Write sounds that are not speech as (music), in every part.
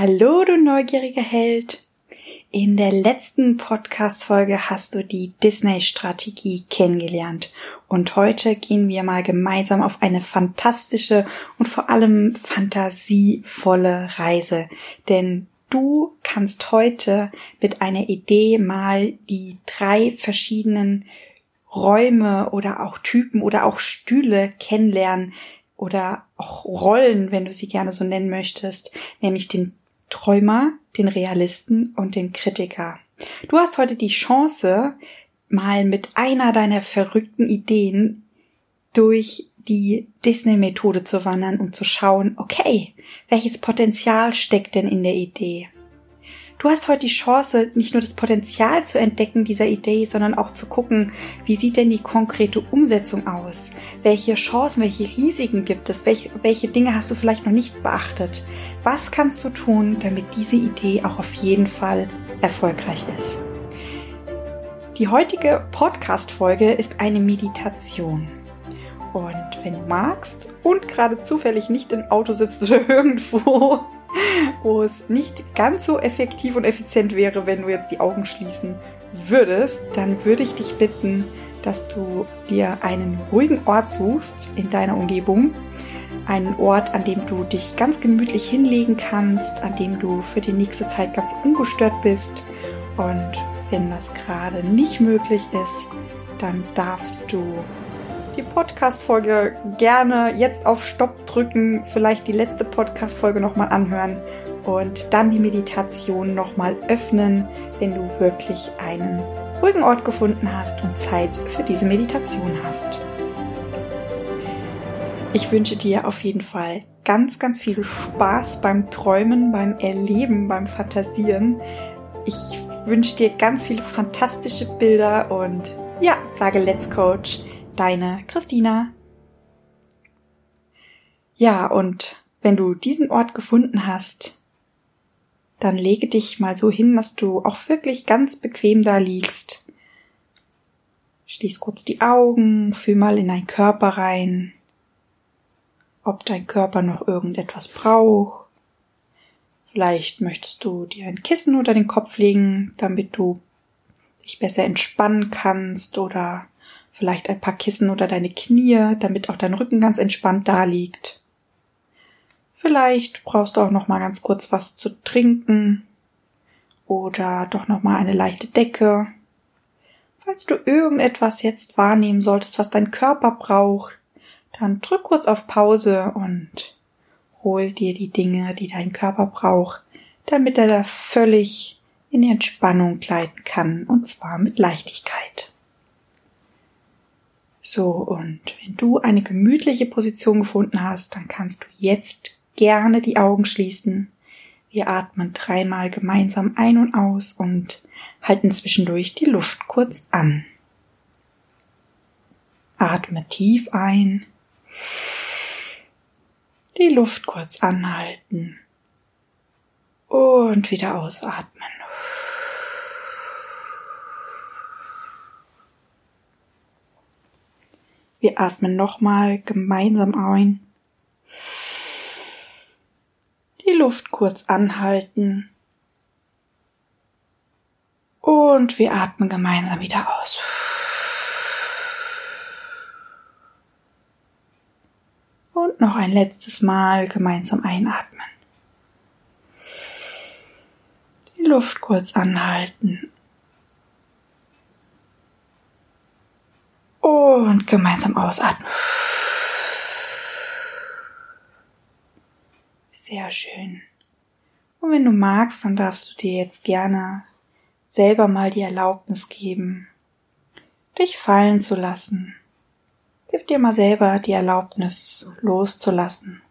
Hallo, du neugieriger Held. In der letzten Podcast-Folge hast du die Disney-Strategie kennengelernt. Und heute gehen wir mal gemeinsam auf eine fantastische und vor allem fantasievolle Reise. Denn du kannst heute mit einer Idee mal die drei verschiedenen Räume oder auch Typen oder auch Stühle kennenlernen oder auch Rollen, wenn du sie gerne so nennen möchtest, nämlich den Träumer, den Realisten und den Kritiker. Du hast heute die Chance, mal mit einer deiner verrückten Ideen durch die Disney-Methode zu wandern und zu schauen, okay, welches Potenzial steckt denn in der Idee? Du hast heute die Chance, nicht nur das Potenzial zu entdecken dieser Idee, sondern auch zu gucken, wie sieht denn die konkrete Umsetzung aus? Welche Chancen, welche Risiken gibt es? Welche, welche Dinge hast du vielleicht noch nicht beachtet? Was kannst du tun, damit diese Idee auch auf jeden Fall erfolgreich ist? Die heutige Podcast-Folge ist eine Meditation. Und wenn du magst und gerade zufällig nicht im Auto sitzt oder (laughs) irgendwo, wo es nicht ganz so effektiv und effizient wäre, wenn du jetzt die Augen schließen würdest, dann würde ich dich bitten, dass du dir einen ruhigen Ort suchst in deiner Umgebung. Einen Ort, an dem du dich ganz gemütlich hinlegen kannst, an dem du für die nächste Zeit ganz ungestört bist. Und wenn das gerade nicht möglich ist, dann darfst du die Podcast-Folge gerne jetzt auf Stopp drücken, vielleicht die letzte Podcast-Folge nochmal anhören und dann die Meditation nochmal öffnen, wenn du wirklich einen ruhigen Ort gefunden hast und Zeit für diese Meditation hast. Ich wünsche dir auf jeden Fall ganz, ganz viel Spaß beim Träumen, beim Erleben, beim Fantasieren. Ich wünsche dir ganz viele fantastische Bilder und ja, sage Let's Coach deine Christina. Ja, und wenn du diesen Ort gefunden hast, dann lege dich mal so hin, dass du auch wirklich ganz bequem da liegst. Schließ kurz die Augen, fühl mal in deinen Körper rein, ob dein Körper noch irgendetwas braucht. Vielleicht möchtest du dir ein Kissen unter den Kopf legen, damit du dich besser entspannen kannst oder vielleicht ein paar Kissen oder deine Knie, damit auch dein Rücken ganz entspannt da liegt. Vielleicht brauchst du auch noch mal ganz kurz was zu trinken oder doch noch mal eine leichte Decke. Falls du irgendetwas jetzt wahrnehmen solltest, was dein Körper braucht, dann drück kurz auf Pause und hol dir die Dinge, die dein Körper braucht, damit er da völlig in Entspannung gleiten kann, und zwar mit Leichtigkeit. So, und wenn du eine gemütliche Position gefunden hast, dann kannst du jetzt gerne die Augen schließen. Wir atmen dreimal gemeinsam ein und aus und halten zwischendurch die Luft kurz an. Atme tief ein. Die Luft kurz anhalten. Und wieder ausatmen. Wir atmen nochmal gemeinsam ein. Die Luft kurz anhalten. Und wir atmen gemeinsam wieder aus. Und noch ein letztes Mal gemeinsam einatmen. Die Luft kurz anhalten Und gemeinsam ausatmen. Sehr schön. Und wenn du magst, dann darfst du dir jetzt gerne selber mal die Erlaubnis geben, dich fallen zu lassen. Gib dir mal selber die Erlaubnis loszulassen.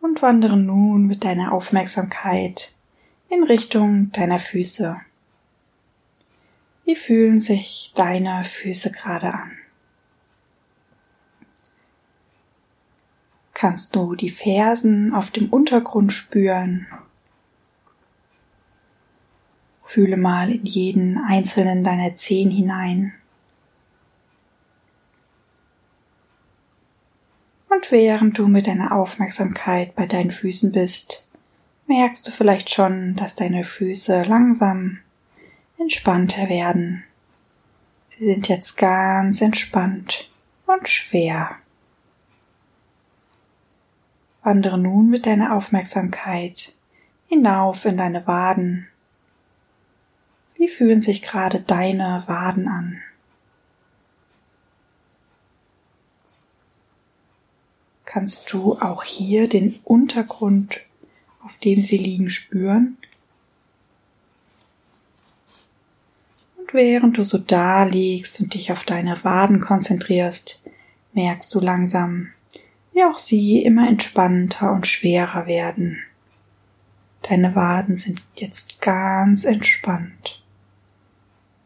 Und wandere nun mit deiner Aufmerksamkeit in Richtung deiner Füße. Wie fühlen sich deine Füße gerade an? Kannst du die Fersen auf dem Untergrund spüren? Fühle mal in jeden einzelnen deiner Zehen hinein. Und während du mit deiner Aufmerksamkeit bei deinen Füßen bist, merkst du vielleicht schon, dass deine Füße langsam entspannter werden. Sie sind jetzt ganz entspannt und schwer. Wandere nun mit deiner Aufmerksamkeit hinauf in deine Waden. Wie fühlen sich gerade deine Waden an? Kannst du auch hier den Untergrund, auf dem sie liegen, spüren? Und während du so da liegst und dich auf deine Waden konzentrierst, merkst du langsam, wie auch sie immer entspannter und schwerer werden. Deine Waden sind jetzt ganz entspannt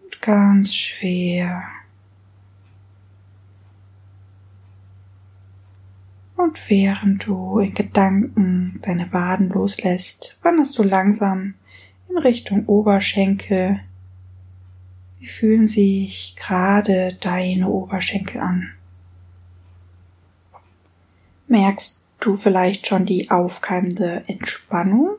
und ganz schwer. Und während du in Gedanken deine Waden loslässt, wanderst du langsam in Richtung Oberschenkel, wie fühlen sich gerade deine Oberschenkel an? Merkst du vielleicht schon die aufkeimende Entspannung?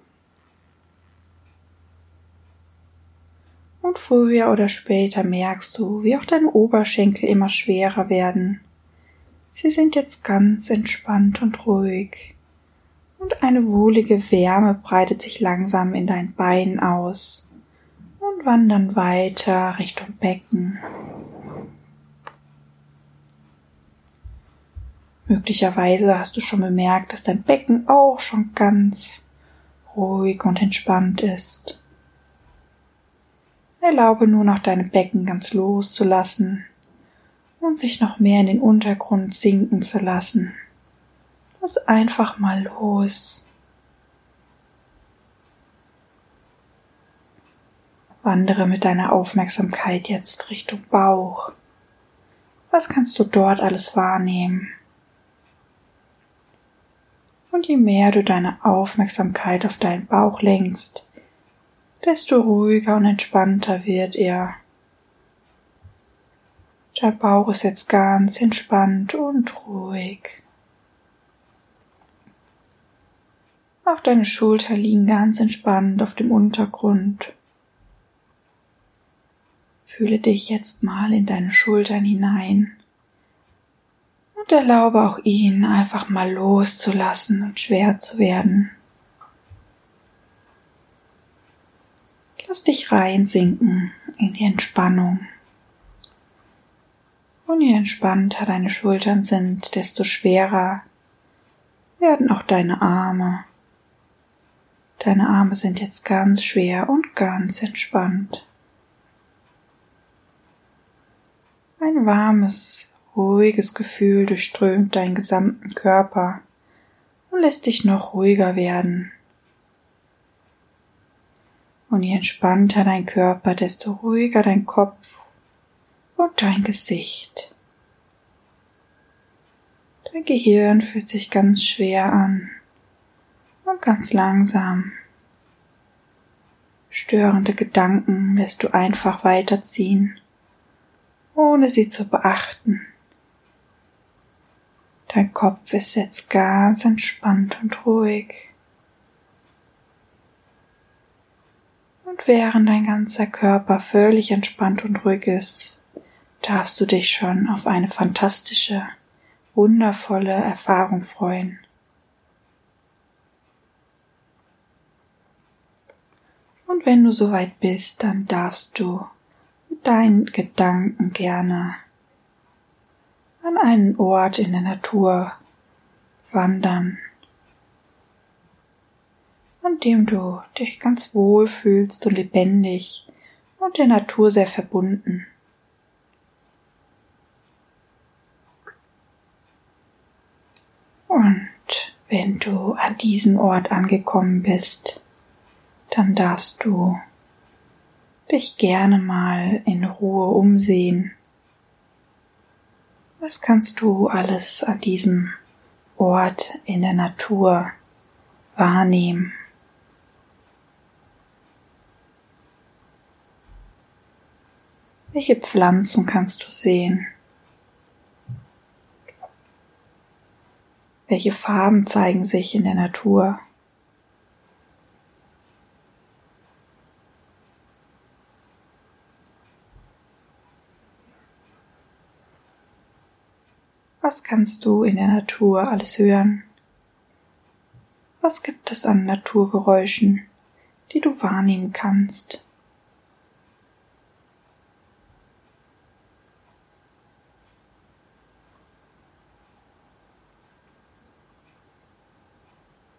Und früher oder später merkst du, wie auch deine Oberschenkel immer schwerer werden. Sie sind jetzt ganz entspannt und ruhig. Und eine wohlige Wärme breitet sich langsam in dein Bein aus wandern weiter Richtung Becken. Möglicherweise hast du schon bemerkt, dass dein Becken auch schon ganz ruhig und entspannt ist. Erlaube nur noch deinem Becken ganz loszulassen und sich noch mehr in den Untergrund sinken zu lassen. Lass einfach mal los. Wandere mit deiner Aufmerksamkeit jetzt Richtung Bauch. Was kannst du dort alles wahrnehmen? Und je mehr du deine Aufmerksamkeit auf deinen Bauch lenkst, desto ruhiger und entspannter wird er. Dein Bauch ist jetzt ganz entspannt und ruhig. Auch deine Schultern liegen ganz entspannt auf dem Untergrund. Fühle dich jetzt mal in deine Schultern hinein und erlaube auch ihnen einfach mal loszulassen und schwer zu werden. Lass dich reinsinken in die Entspannung. Und je entspannter deine Schultern sind, desto schwerer werden auch deine Arme. Deine Arme sind jetzt ganz schwer und ganz entspannt. Ein warmes, ruhiges Gefühl durchströmt deinen gesamten Körper und lässt dich noch ruhiger werden. Und je entspannter dein Körper, desto ruhiger dein Kopf und dein Gesicht. Dein Gehirn fühlt sich ganz schwer an und ganz langsam. Störende Gedanken lässt du einfach weiterziehen ohne sie zu beachten. Dein Kopf ist jetzt ganz entspannt und ruhig. Und während dein ganzer Körper völlig entspannt und ruhig ist, darfst du dich schon auf eine fantastische, wundervolle Erfahrung freuen. Und wenn du soweit bist, dann darfst du deinen Gedanken gerne an einen Ort in der Natur wandern, an dem du dich ganz wohl fühlst und lebendig und der Natur sehr verbunden. Und wenn du an diesem Ort angekommen bist, dann darfst du dich gerne mal in Ruhe umsehen. Was kannst du alles an diesem Ort in der Natur wahrnehmen? Welche Pflanzen kannst du sehen? Welche Farben zeigen sich in der Natur? Was kannst du in der Natur alles hören? Was gibt es an Naturgeräuschen, die du wahrnehmen kannst?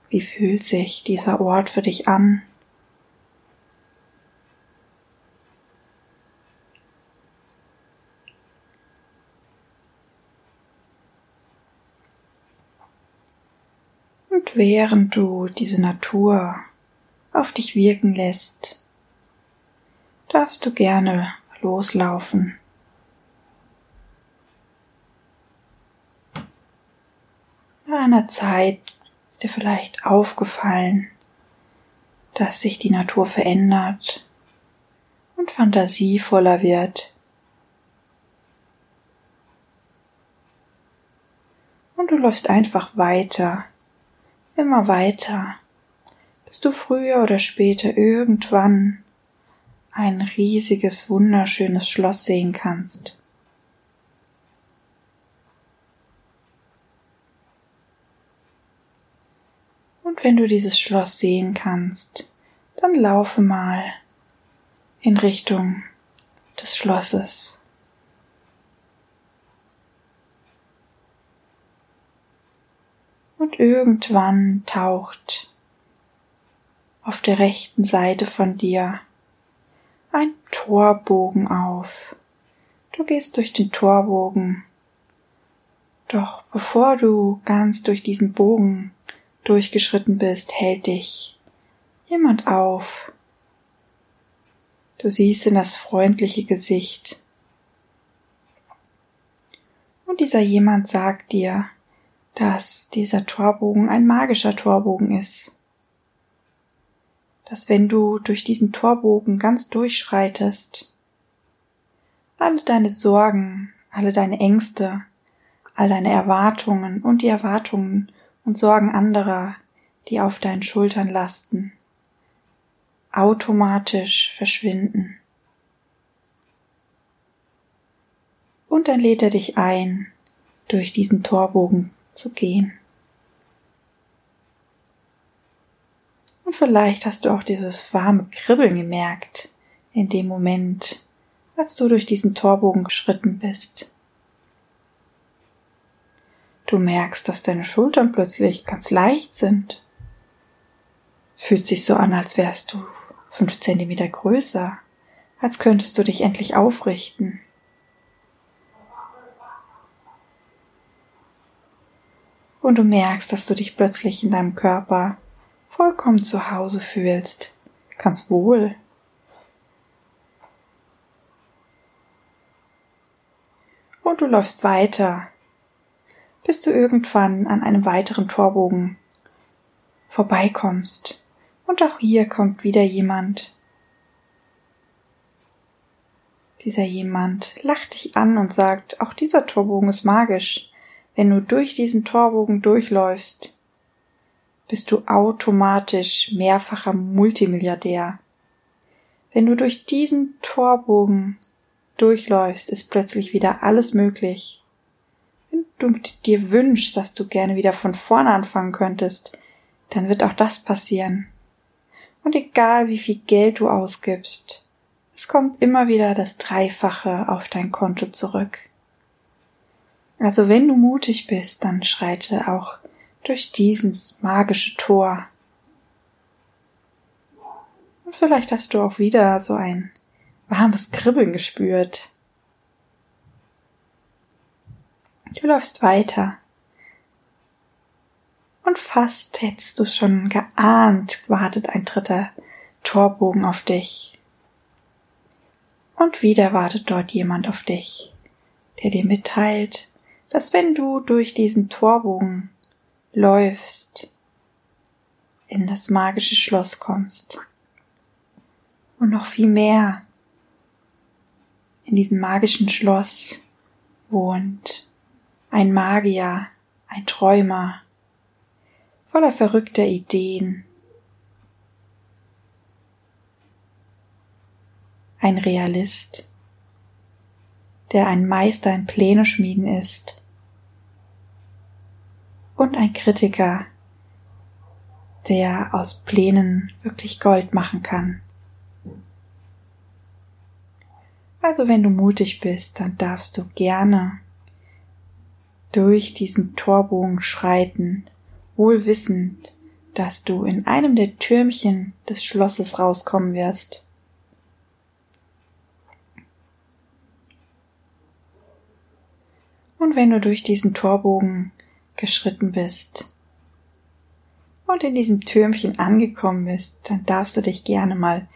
Wie fühlt sich dieser Ort für dich an? Während du diese Natur auf dich wirken lässt, darfst du gerne loslaufen. Nach einer Zeit ist dir vielleicht aufgefallen, dass sich die Natur verändert und fantasievoller wird. Und du läufst einfach weiter, immer weiter, bis du früher oder später irgendwann ein riesiges, wunderschönes Schloss sehen kannst. Und wenn du dieses Schloss sehen kannst, dann laufe mal in Richtung des Schlosses. Und irgendwann taucht auf der rechten Seite von dir ein Torbogen auf. Du gehst durch den Torbogen. Doch bevor du ganz durch diesen Bogen durchgeschritten bist, hält dich jemand auf. Du siehst in das freundliche Gesicht. Und dieser jemand sagt dir, dass dieser Torbogen ein magischer Torbogen ist. Dass wenn du durch diesen Torbogen ganz durchschreitest, alle deine Sorgen, alle deine Ängste, all deine Erwartungen und die Erwartungen und Sorgen anderer, die auf deinen Schultern lasten, automatisch verschwinden. Und dann lädt er dich ein, durch diesen Torbogen zu gehen. Und vielleicht hast du auch dieses warme Kribbeln gemerkt in dem Moment, als du durch diesen Torbogen geschritten bist. Du merkst, dass deine Schultern plötzlich ganz leicht sind. Es fühlt sich so an, als wärst du fünf Zentimeter größer, als könntest du dich endlich aufrichten. Und du merkst, dass du dich plötzlich in deinem Körper vollkommen zu Hause fühlst, ganz wohl. Und du läufst weiter bis du irgendwann an einem weiteren Torbogen vorbeikommst. Und auch hier kommt wieder jemand. Dieser jemand lacht dich an und sagt, auch dieser Torbogen ist magisch. Wenn du durch diesen Torbogen durchläufst, bist du automatisch mehrfacher Multimilliardär. Wenn du durch diesen Torbogen durchläufst, ist plötzlich wieder alles möglich du dir wünschst, dass du gerne wieder von vorne anfangen könntest, dann wird auch das passieren. Und egal wie viel Geld du ausgibst, es kommt immer wieder das Dreifache auf dein Konto zurück. Also wenn du mutig bist, dann schreite auch durch dieses magische Tor. Und vielleicht hast du auch wieder so ein warmes Kribbeln gespürt. Du läufst weiter. Und fast hättest du schon geahnt, wartet ein dritter Torbogen auf dich. Und wieder wartet dort jemand auf dich, der dir mitteilt, dass wenn du durch diesen Torbogen läufst, in das magische Schloss kommst. Und noch viel mehr. In diesem magischen Schloss wohnt ein Magier, ein Träumer, voller verrückter Ideen. Ein Realist, der ein Meister im Pläne schmieden ist. Und ein Kritiker, der aus Plänen wirklich Gold machen kann. Also wenn du mutig bist, dann darfst du gerne durch diesen Torbogen schreiten, wohl wissend, dass du in einem der Türmchen des Schlosses rauskommen wirst. Und wenn du durch diesen Torbogen geschritten bist und in diesem Türmchen angekommen bist, dann darfst du dich gerne mal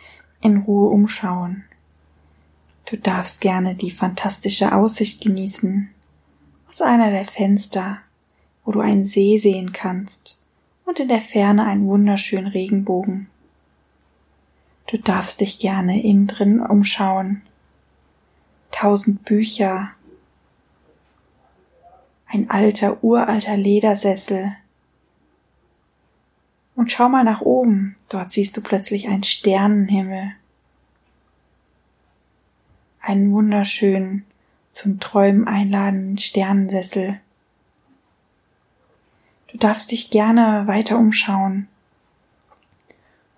in Ruhe umschauen. Du darfst gerne die fantastische Aussicht genießen aus einer der Fenster, wo du einen See sehen kannst und in der Ferne einen wunderschönen Regenbogen. Du darfst dich gerne innen drin umschauen. Tausend Bücher, ein alter, uralter Ledersessel. Und schau mal nach oben, dort siehst du plötzlich einen Sternenhimmel einen wunderschönen, zum Träumen einladenden Sternensessel. Du darfst dich gerne weiter umschauen.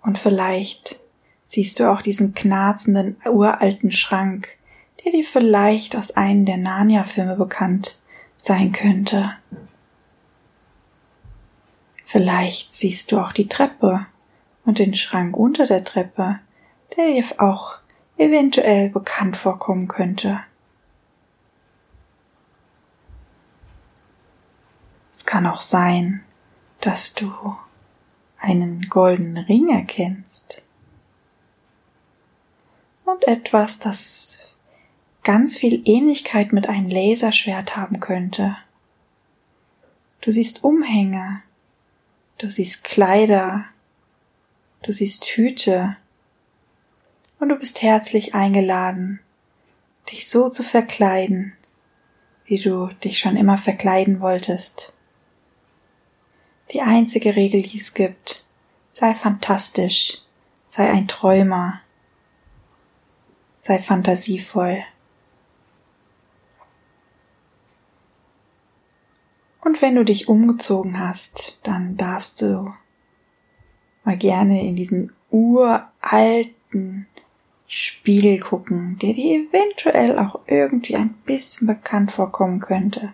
Und vielleicht siehst du auch diesen knarzenden, uralten Schrank, der dir vielleicht aus einem der Narnia-Filme bekannt sein könnte. Vielleicht siehst du auch die Treppe und den Schrank unter der Treppe, der dir auch eventuell bekannt vorkommen könnte. Es kann auch sein, dass du einen goldenen Ring erkennst und etwas, das ganz viel Ähnlichkeit mit einem Laserschwert haben könnte. Du siehst Umhänge, du siehst Kleider, du siehst Hüte, und du bist herzlich eingeladen, dich so zu verkleiden, wie du dich schon immer verkleiden wolltest. Die einzige Regel, die es gibt, sei fantastisch, sei ein Träumer, sei fantasievoll. Und wenn du dich umgezogen hast, dann darfst du mal gerne in diesen uralten Spiegel gucken, der dir eventuell auch irgendwie ein bisschen bekannt vorkommen könnte.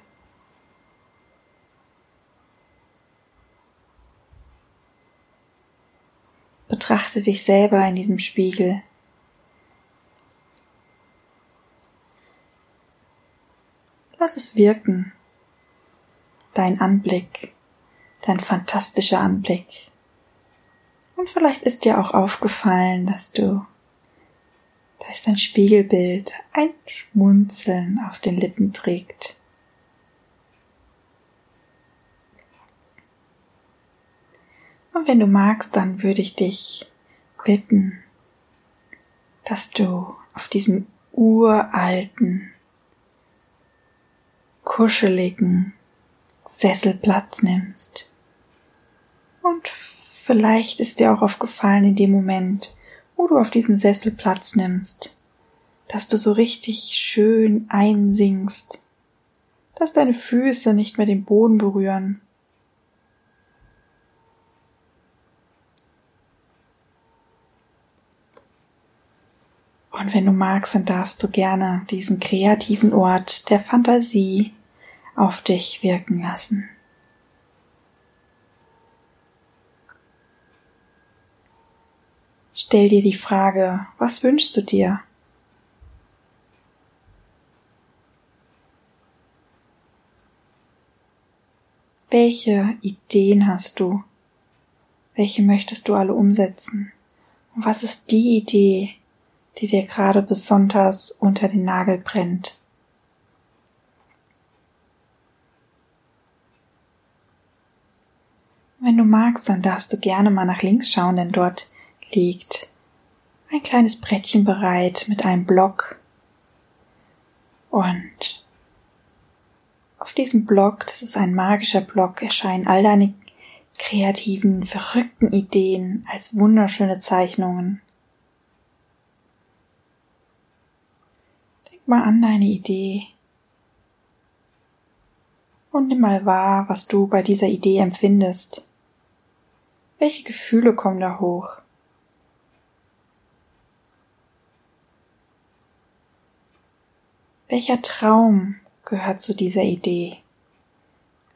Betrachte dich selber in diesem Spiegel. Lass es wirken. Dein Anblick, dein fantastischer Anblick. Und vielleicht ist dir auch aufgefallen, dass du da ist ein Spiegelbild, ein Schmunzeln auf den Lippen trägt. Und wenn du magst, dann würde ich dich bitten, dass du auf diesem uralten, kuscheligen Sessel Platz nimmst. Und vielleicht ist dir auch aufgefallen in dem Moment, wo du auf diesem Sessel Platz nimmst, dass du so richtig schön einsinkst, dass deine Füße nicht mehr den Boden berühren. Und wenn du magst, dann darfst du gerne diesen kreativen Ort der Fantasie auf dich wirken lassen. Stell dir die Frage, was wünschst du dir? Welche Ideen hast du? Welche möchtest du alle umsetzen? Und was ist die Idee, die dir gerade besonders unter den Nagel brennt? Wenn du magst, dann darfst du gerne mal nach links schauen, denn dort liegt ein kleines Brettchen bereit mit einem Block. Und auf diesem Block, das ist ein magischer Block, erscheinen all deine kreativen, verrückten Ideen als wunderschöne Zeichnungen. Denk mal an deine Idee und nimm mal wahr, was du bei dieser Idee empfindest. Welche Gefühle kommen da hoch? Welcher Traum gehört zu dieser Idee?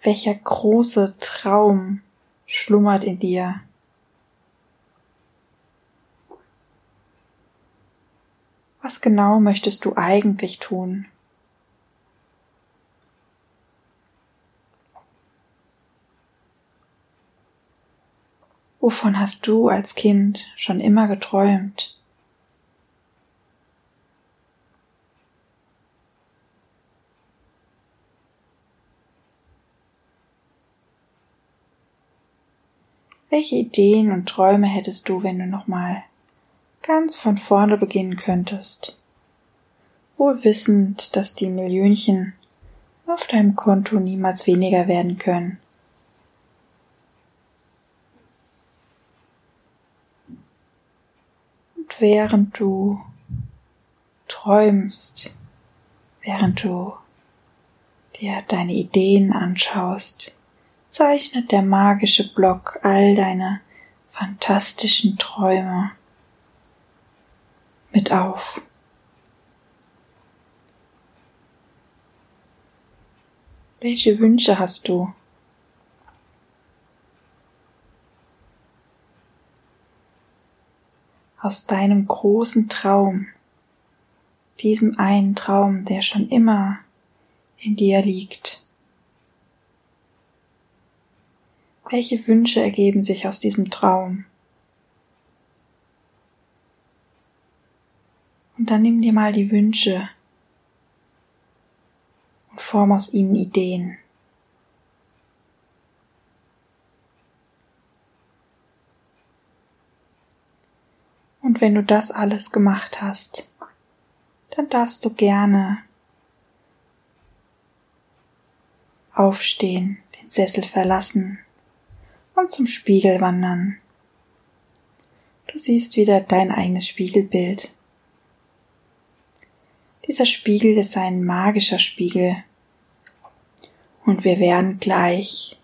Welcher große Traum schlummert in dir? Was genau möchtest du eigentlich tun? Wovon hast du als Kind schon immer geträumt? Welche Ideen und Träume hättest du, wenn du nochmal ganz von vorne beginnen könntest? Wohl wissend, dass die Millionchen auf deinem Konto niemals weniger werden können. Während du träumst, während du dir deine Ideen anschaust, zeichnet der magische Block all deine fantastischen Träume mit auf. Welche Wünsche hast du? Aus deinem großen Traum, diesem einen Traum, der schon immer in dir liegt. Welche Wünsche ergeben sich aus diesem Traum? Und dann nimm dir mal die Wünsche und form aus ihnen Ideen. Und wenn du das alles gemacht hast, dann darfst du gerne aufstehen, den Sessel verlassen und zum Spiegel wandern. Du siehst wieder dein eigenes Spiegelbild. Dieser Spiegel ist ein magischer Spiegel und wir werden gleich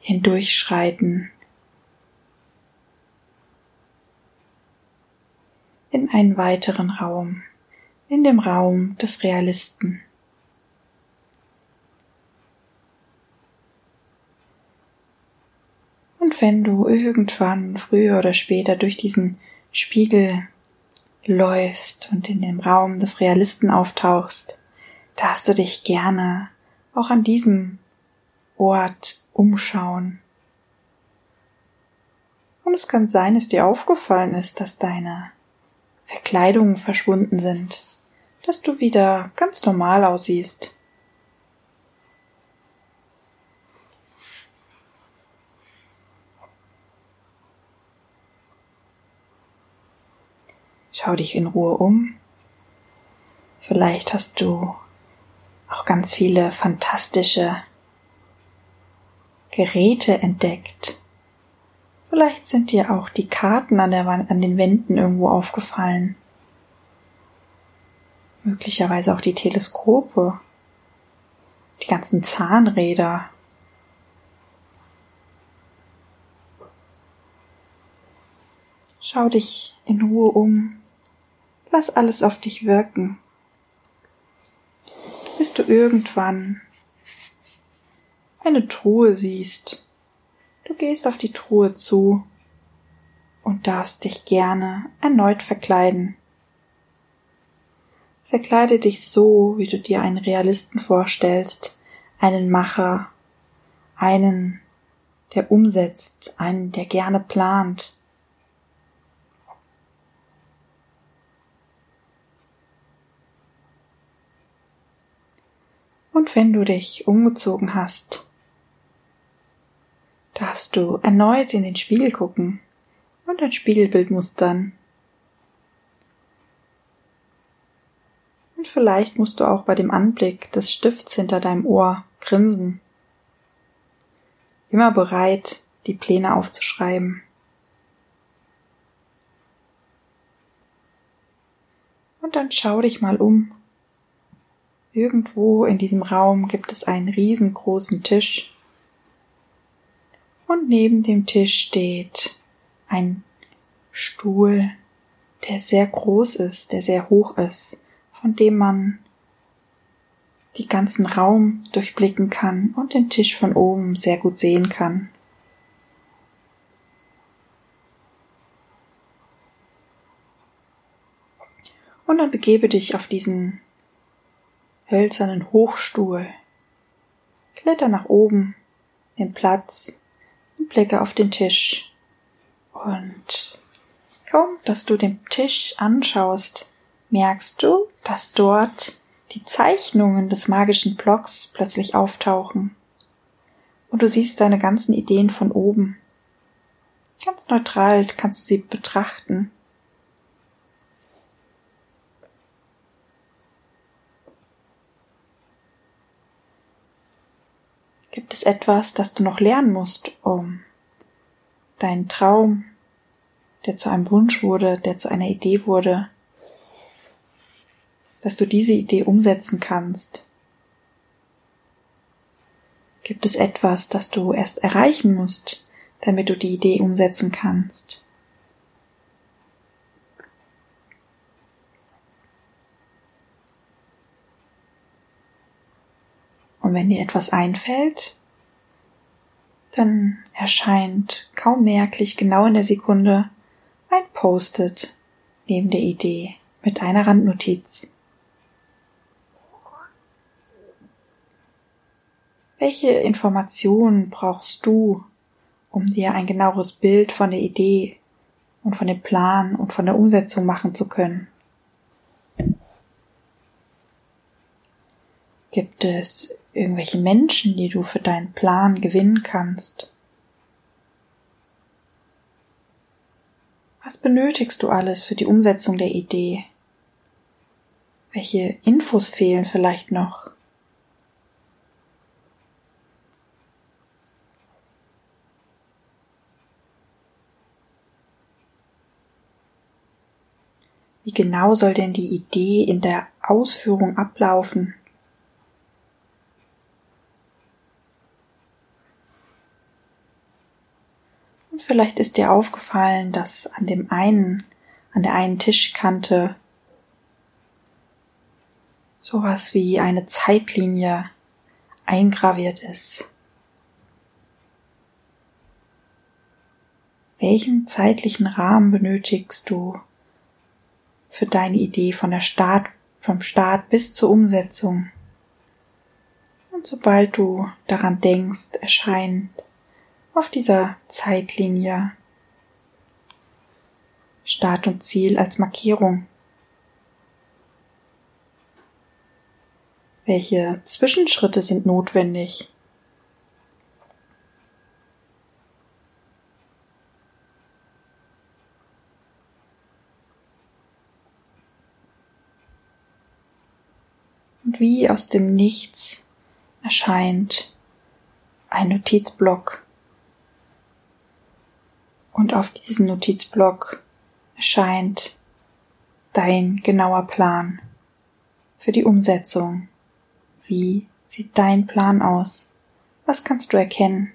hindurchschreiten in einen weiteren Raum, in dem Raum des Realisten. Und wenn du irgendwann früher oder später durch diesen Spiegel läufst und in dem Raum des Realisten auftauchst, darfst du dich gerne auch an diesem Ort umschauen. Und es kann sein, dass dir aufgefallen ist, dass deine Verkleidungen verschwunden sind, dass du wieder ganz normal aussiehst. Schau dich in Ruhe um. Vielleicht hast du auch ganz viele fantastische Geräte entdeckt. Vielleicht sind dir auch die Karten an, der Wand, an den Wänden irgendwo aufgefallen. Möglicherweise auch die Teleskope, die ganzen Zahnräder. Schau dich in Ruhe um. Lass alles auf dich wirken. Bis du irgendwann eine Truhe siehst. Du gehst auf die Truhe zu und darfst dich gerne erneut verkleiden. Verkleide dich so, wie du dir einen Realisten vorstellst, einen Macher, einen, der umsetzt, einen, der gerne plant, Und wenn du dich umgezogen hast, darfst du erneut in den Spiegel gucken und ein Spiegelbild mustern. Und vielleicht musst du auch bei dem Anblick des Stifts hinter deinem Ohr grinsen. immer bereit, die Pläne aufzuschreiben. Und dann schau dich mal um. Irgendwo in diesem Raum gibt es einen riesengroßen Tisch. Und neben dem Tisch steht ein Stuhl, der sehr groß ist, der sehr hoch ist, von dem man die ganzen Raum durchblicken kann und den Tisch von oben sehr gut sehen kann. Und dann begebe dich auf diesen hölzernen Hochstuhl. Kletter nach oben, den Platz und blicke auf den Tisch. Und kaum, dass du den Tisch anschaust, merkst du, dass dort die Zeichnungen des magischen Blocks plötzlich auftauchen. Und du siehst deine ganzen Ideen von oben. Ganz neutral kannst du sie betrachten. Gibt es etwas, das du noch lernen musst, um deinen Traum, der zu einem Wunsch wurde, der zu einer Idee wurde, dass du diese Idee umsetzen kannst? Gibt es etwas, das du erst erreichen musst, damit du die Idee umsetzen kannst? Und wenn dir etwas einfällt, dann erscheint kaum merklich genau in der Sekunde ein Post-it neben der Idee mit einer Randnotiz. Welche Informationen brauchst du, um dir ein genaueres Bild von der Idee und von dem Plan und von der Umsetzung machen zu können? Gibt es irgendwelche Menschen, die du für deinen Plan gewinnen kannst? Was benötigst du alles für die Umsetzung der Idee? Welche Infos fehlen vielleicht noch? Wie genau soll denn die Idee in der Ausführung ablaufen? Und vielleicht ist dir aufgefallen, dass an dem einen, an der einen Tischkante sowas wie eine Zeitlinie eingraviert ist. Welchen zeitlichen Rahmen benötigst du, für deine Idee von der Start, vom Start bis zur Umsetzung. Und sobald du daran denkst, erscheint auf dieser Zeitlinie Start und Ziel als Markierung. Welche Zwischenschritte sind notwendig? und wie aus dem Nichts erscheint ein Notizblock. Und auf diesem Notizblock erscheint dein genauer Plan für die Umsetzung. Wie sieht dein Plan aus? Was kannst du erkennen?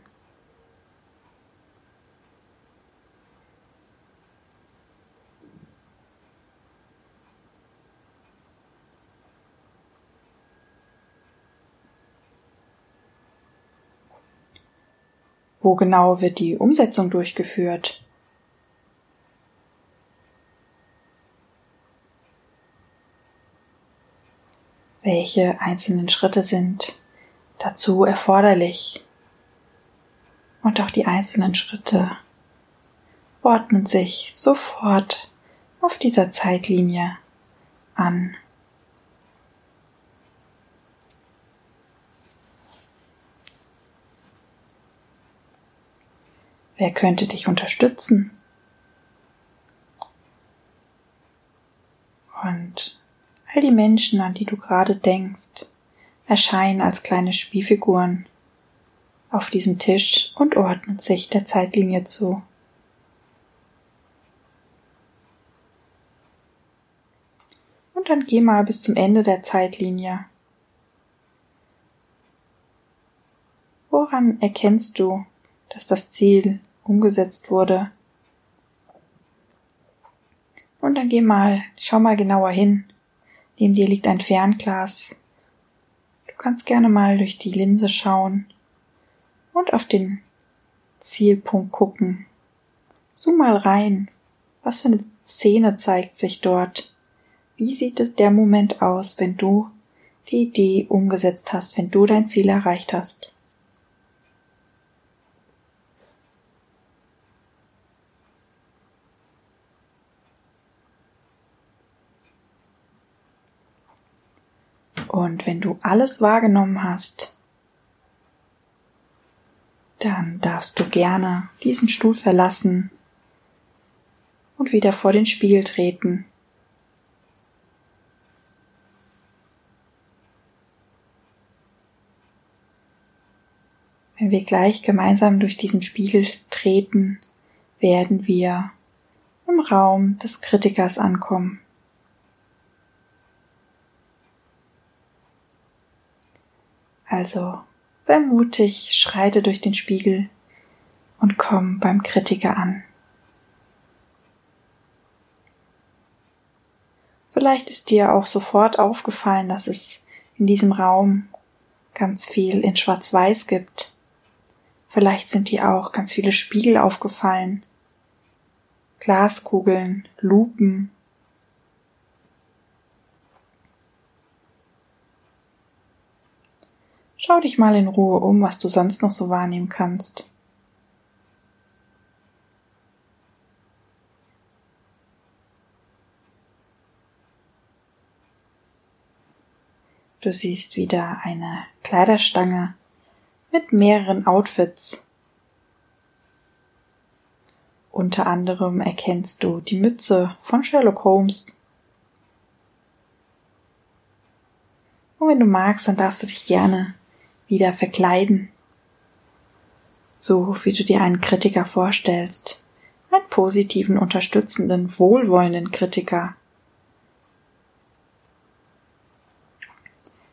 Wo genau wird die Umsetzung durchgeführt? Welche einzelnen Schritte sind dazu erforderlich? Und auch die einzelnen Schritte ordnen sich sofort auf dieser Zeitlinie an. Wer könnte dich unterstützen? Und all die Menschen, an die du gerade denkst, erscheinen als kleine Spielfiguren auf diesem Tisch und ordnet sich der Zeitlinie zu. Und dann geh mal bis zum Ende der Zeitlinie. Woran erkennst du, dass das Ziel umgesetzt wurde? Und dann geh mal, schau mal genauer hin. Neben dir liegt ein Fernglas. Du kannst gerne mal durch die Linse schauen und auf den Zielpunkt gucken. Zoom mal rein. Was für eine Szene zeigt sich dort? Wie sieht der Moment aus, wenn du die Idee umgesetzt hast, wenn du dein Ziel erreicht hast? Und wenn du alles wahrgenommen hast, dann darfst du gerne diesen Stuhl verlassen und wieder vor den Spiegel treten. Wenn wir gleich gemeinsam durch diesen Spiegel treten, werden wir im Raum des Kritikers ankommen. Also sei mutig, schreite durch den Spiegel und komm beim Kritiker an. Vielleicht ist dir auch sofort aufgefallen, dass es in diesem Raum ganz viel in Schwarz-Weiß gibt. Vielleicht sind dir auch ganz viele Spiegel aufgefallen, Glaskugeln, Lupen, Schau dich mal in Ruhe um, was du sonst noch so wahrnehmen kannst. Du siehst wieder eine Kleiderstange mit mehreren Outfits. Unter anderem erkennst du die Mütze von Sherlock Holmes. Und wenn du magst, dann darfst du dich gerne wieder verkleiden. So wie du dir einen Kritiker vorstellst. Einen positiven, unterstützenden, wohlwollenden Kritiker.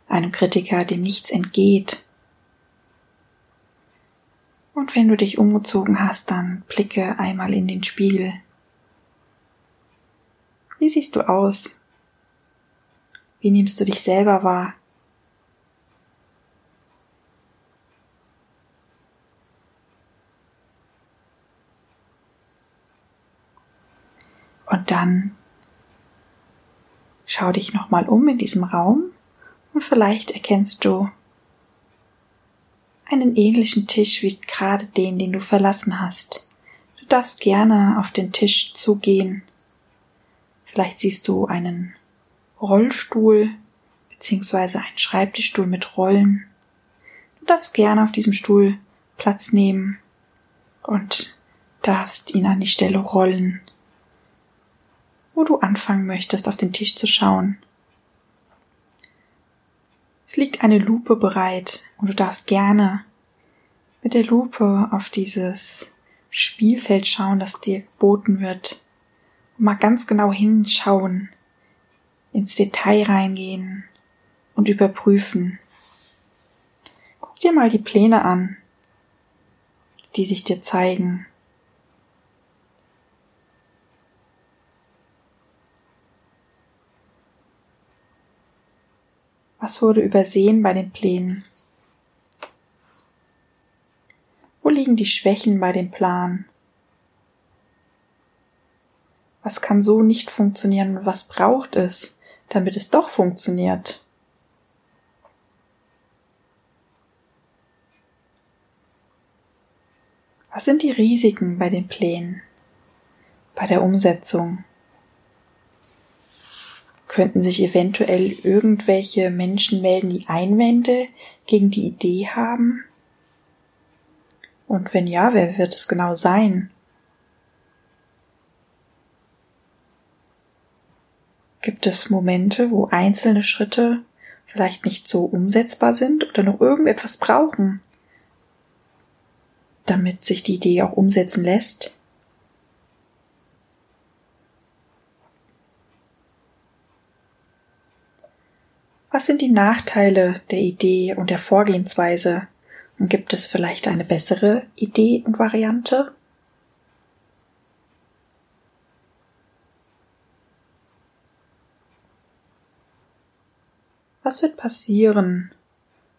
Einem Kritiker, dem nichts entgeht. Und wenn du dich umgezogen hast, dann blicke einmal in den Spiegel. Wie siehst du aus? Wie nimmst du dich selber wahr? Und dann schau dich nochmal um in diesem Raum und vielleicht erkennst du einen ähnlichen Tisch wie gerade den, den du verlassen hast. Du darfst gerne auf den Tisch zugehen. Vielleicht siehst du einen Rollstuhl beziehungsweise einen Schreibtischstuhl mit Rollen. Du darfst gerne auf diesem Stuhl Platz nehmen und darfst ihn an die Stelle rollen, wo du anfangen möchtest, auf den Tisch zu schauen. Es liegt eine Lupe bereit und du darfst gerne mit der Lupe auf dieses Spielfeld schauen, das dir geboten wird. Und mal ganz genau hinschauen, ins Detail reingehen und überprüfen. Guck dir mal die Pläne an, die sich dir zeigen. Was wurde übersehen bei den Plänen? Wo liegen die Schwächen bei dem Plan? Was kann so nicht funktionieren und was braucht es, damit es doch funktioniert? Was sind die Risiken bei den Plänen, bei der Umsetzung? Könnten sich eventuell irgendwelche Menschen melden, die Einwände gegen die Idee haben? Und wenn ja, wer wird es genau sein? Gibt es Momente, wo einzelne Schritte vielleicht nicht so umsetzbar sind oder noch irgendetwas brauchen, damit sich die Idee auch umsetzen lässt. Was sind die Nachteile der Idee und der Vorgehensweise? Und gibt es vielleicht eine bessere Idee und Variante? Was wird passieren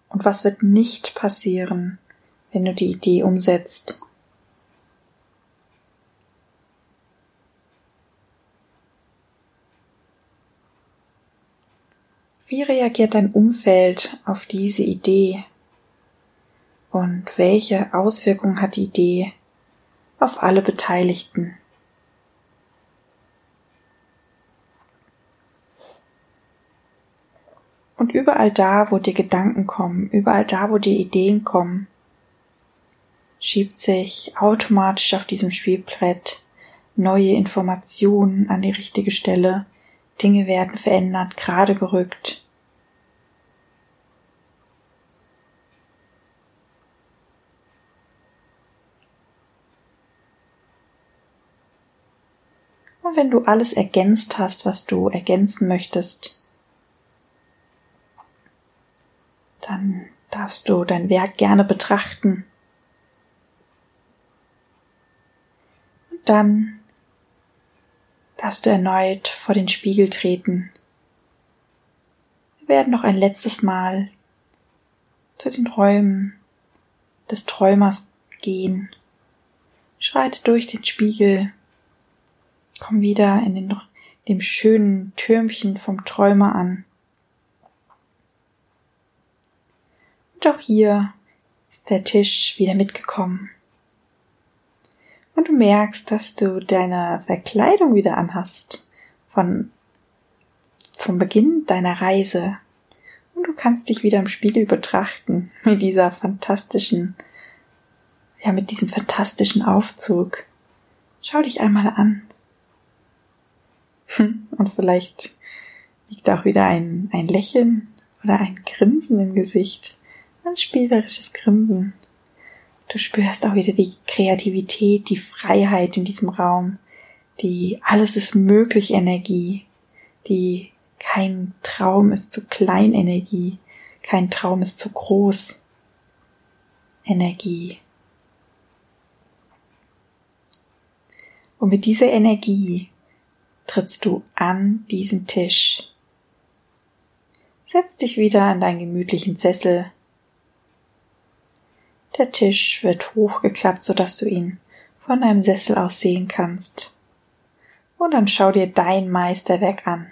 und was wird nicht passieren, wenn du die Idee umsetzt? Wie reagiert dein Umfeld auf diese Idee? Und welche Auswirkungen hat die Idee auf alle Beteiligten? Und überall da, wo dir Gedanken kommen, überall da, wo dir Ideen kommen, schiebt sich automatisch auf diesem Spielbrett neue Informationen an die richtige Stelle Dinge werden verändert, gerade gerückt. Und wenn du alles ergänzt hast, was du ergänzen möchtest, dann darfst du dein Werk gerne betrachten. Und dann darfst du erneut vor den Spiegel treten. Wir werden noch ein letztes Mal zu den Räumen des Träumers gehen. Schreite durch den Spiegel. Komm wieder in den, dem schönen Türmchen vom Träumer an. Und auch hier ist der Tisch wieder mitgekommen und du merkst, dass du deine Verkleidung wieder anhast von vom Beginn deiner Reise und du kannst dich wieder im Spiegel betrachten mit dieser fantastischen ja mit diesem fantastischen Aufzug. Schau dich einmal an. (laughs) Und vielleicht liegt auch wieder ein, ein Lächeln oder ein Grinsen im Gesicht. Ein spielerisches Grinsen. Du spürst auch wieder die Kreativität, die Freiheit in diesem Raum, die alles ist möglich Energie, die kein Traum ist zu klein Energie, kein Traum ist zu groß Energie. Und mit dieser Energie trittst du an diesen Tisch. Setz dich wieder an deinen gemütlichen Sessel der Tisch wird hochgeklappt, sodass du ihn von deinem Sessel aus sehen kannst. Und dann schau dir dein Meisterwerk an.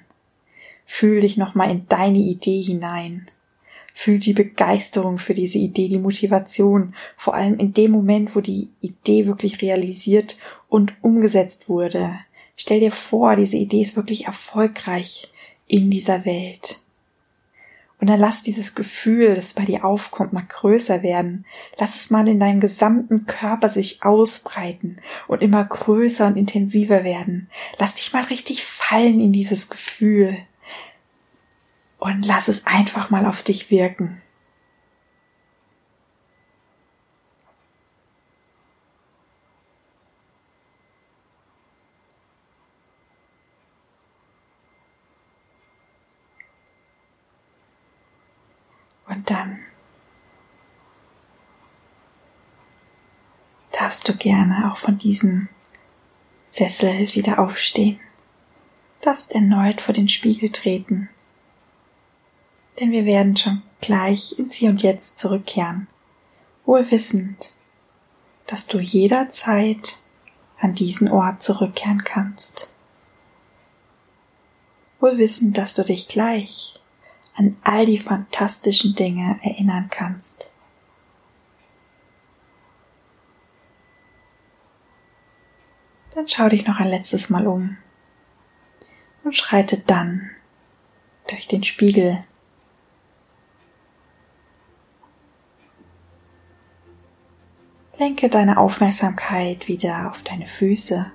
Fühl dich nochmal in deine Idee hinein. Fühl die Begeisterung für diese Idee, die Motivation, vor allem in dem Moment, wo die Idee wirklich realisiert und umgesetzt wurde. Stell dir vor, diese Idee ist wirklich erfolgreich in dieser Welt. Und dann lass dieses Gefühl, das bei dir aufkommt, mal größer werden. Lass es mal in deinem gesamten Körper sich ausbreiten und immer größer und intensiver werden. Lass dich mal richtig fallen in dieses Gefühl. Und lass es einfach mal auf dich wirken. Und dann darfst du gerne auch von diesem Sessel wieder aufstehen, darfst erneut vor den Spiegel treten, denn wir werden schon gleich ins Hier und Jetzt zurückkehren, wohl wissend, dass du jederzeit an diesen Ort zurückkehren kannst. Wohl wissend, dass du dich gleich an all die fantastischen Dinge erinnern kannst. Dann schau dich noch ein letztes Mal um und schreite dann durch den Spiegel. Lenke deine Aufmerksamkeit wieder auf deine Füße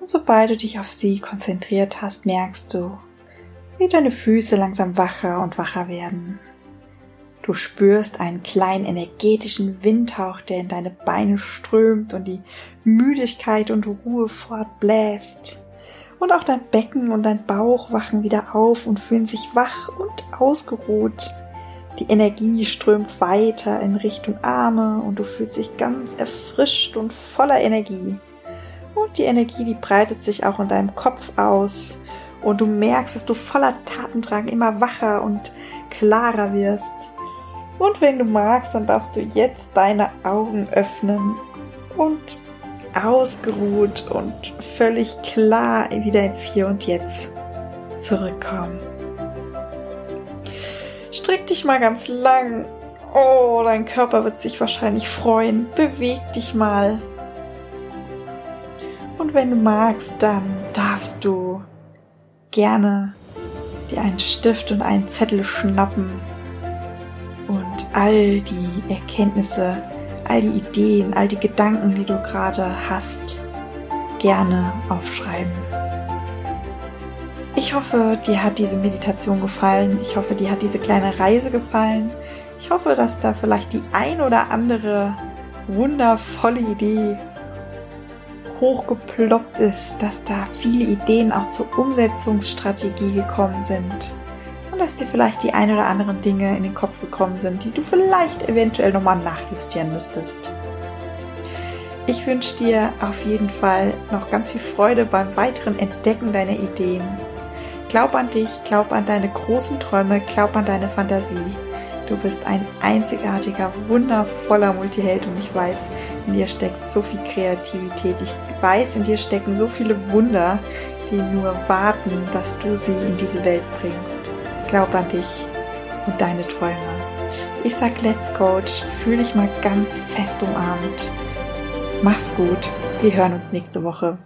und sobald du dich auf sie konzentriert hast, merkst du, wie deine Füße langsam wacher und wacher werden. Du spürst einen kleinen energetischen Windhauch, der in deine Beine strömt und die Müdigkeit und Ruhe fortbläst. Und auch dein Becken und dein Bauch wachen wieder auf und fühlen sich wach und ausgeruht. Die Energie strömt weiter in Richtung Arme und du fühlst dich ganz erfrischt und voller Energie. Und die Energie, die breitet sich auch in deinem Kopf aus und du merkst, dass du voller Tatendrang immer wacher und klarer wirst. Und wenn du magst, dann darfst du jetzt deine Augen öffnen und ausgeruht und völlig klar wieder ins Hier und Jetzt zurückkommen. Streck dich mal ganz lang. Oh, dein Körper wird sich wahrscheinlich freuen. Beweg dich mal. Und wenn du magst, dann darfst du gerne dir einen Stift und einen Zettel schnappen und all die Erkenntnisse, all die Ideen, all die Gedanken, die du gerade hast, gerne aufschreiben. Ich hoffe, dir hat diese Meditation gefallen. Ich hoffe, dir hat diese kleine Reise gefallen. Ich hoffe, dass da vielleicht die ein oder andere wundervolle Idee hochgeploppt ist, dass da viele Ideen auch zur Umsetzungsstrategie gekommen sind und dass dir vielleicht die ein oder anderen Dinge in den Kopf gekommen sind, die du vielleicht eventuell nochmal nachjustieren müsstest. Ich wünsche dir auf jeden Fall noch ganz viel Freude beim weiteren Entdecken deiner Ideen. Glaub an dich, glaub an deine großen Träume, glaub an deine Fantasie. Du bist ein einzigartiger, wundervoller Multiheld und ich weiß, in dir steckt so viel Kreativität. Ich weiß, in dir stecken so viele Wunder, die nur warten, dass du sie in diese Welt bringst. Glaub an dich und deine Träume. Ich sag Let's Coach, fühl dich mal ganz fest umarmt. Mach's gut. Wir hören uns nächste Woche.